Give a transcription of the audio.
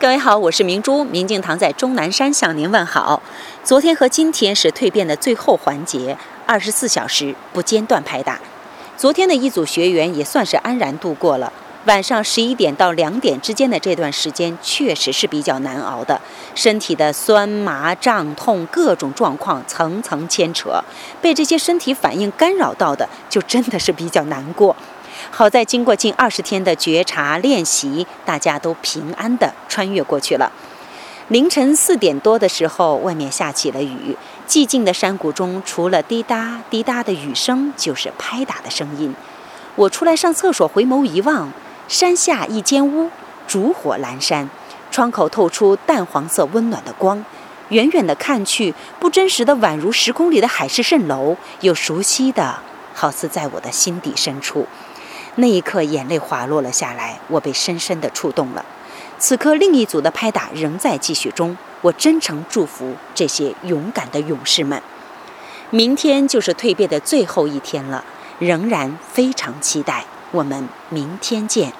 各位好，我是明珠，明镜堂在终南山向您问好。昨天和今天是蜕变的最后环节，二十四小时不间断拍打。昨天的一组学员也算是安然度过了。晚上十一点到两点之间的这段时间，确实是比较难熬的，身体的酸麻胀痛各种状况层层牵扯，被这些身体反应干扰到的，就真的是比较难过。好在经过近二十天的觉察练习，大家都平安地穿越过去了。凌晨四点多的时候，外面下起了雨，寂静的山谷中，除了滴答滴答的雨声，就是拍打的声音。我出来上厕所，回眸一望，山下一间屋，烛火阑珊，窗口透出淡黄色温暖的光。远远的看去，不真实的宛如时空里的海市蜃楼，又熟悉的好似在我的心底深处。那一刻，眼泪滑落了下来，我被深深的触动了。此刻，另一组的拍打仍在继续中。我真诚祝福这些勇敢的勇士们。明天就是蜕变的最后一天了，仍然非常期待。我们明天见。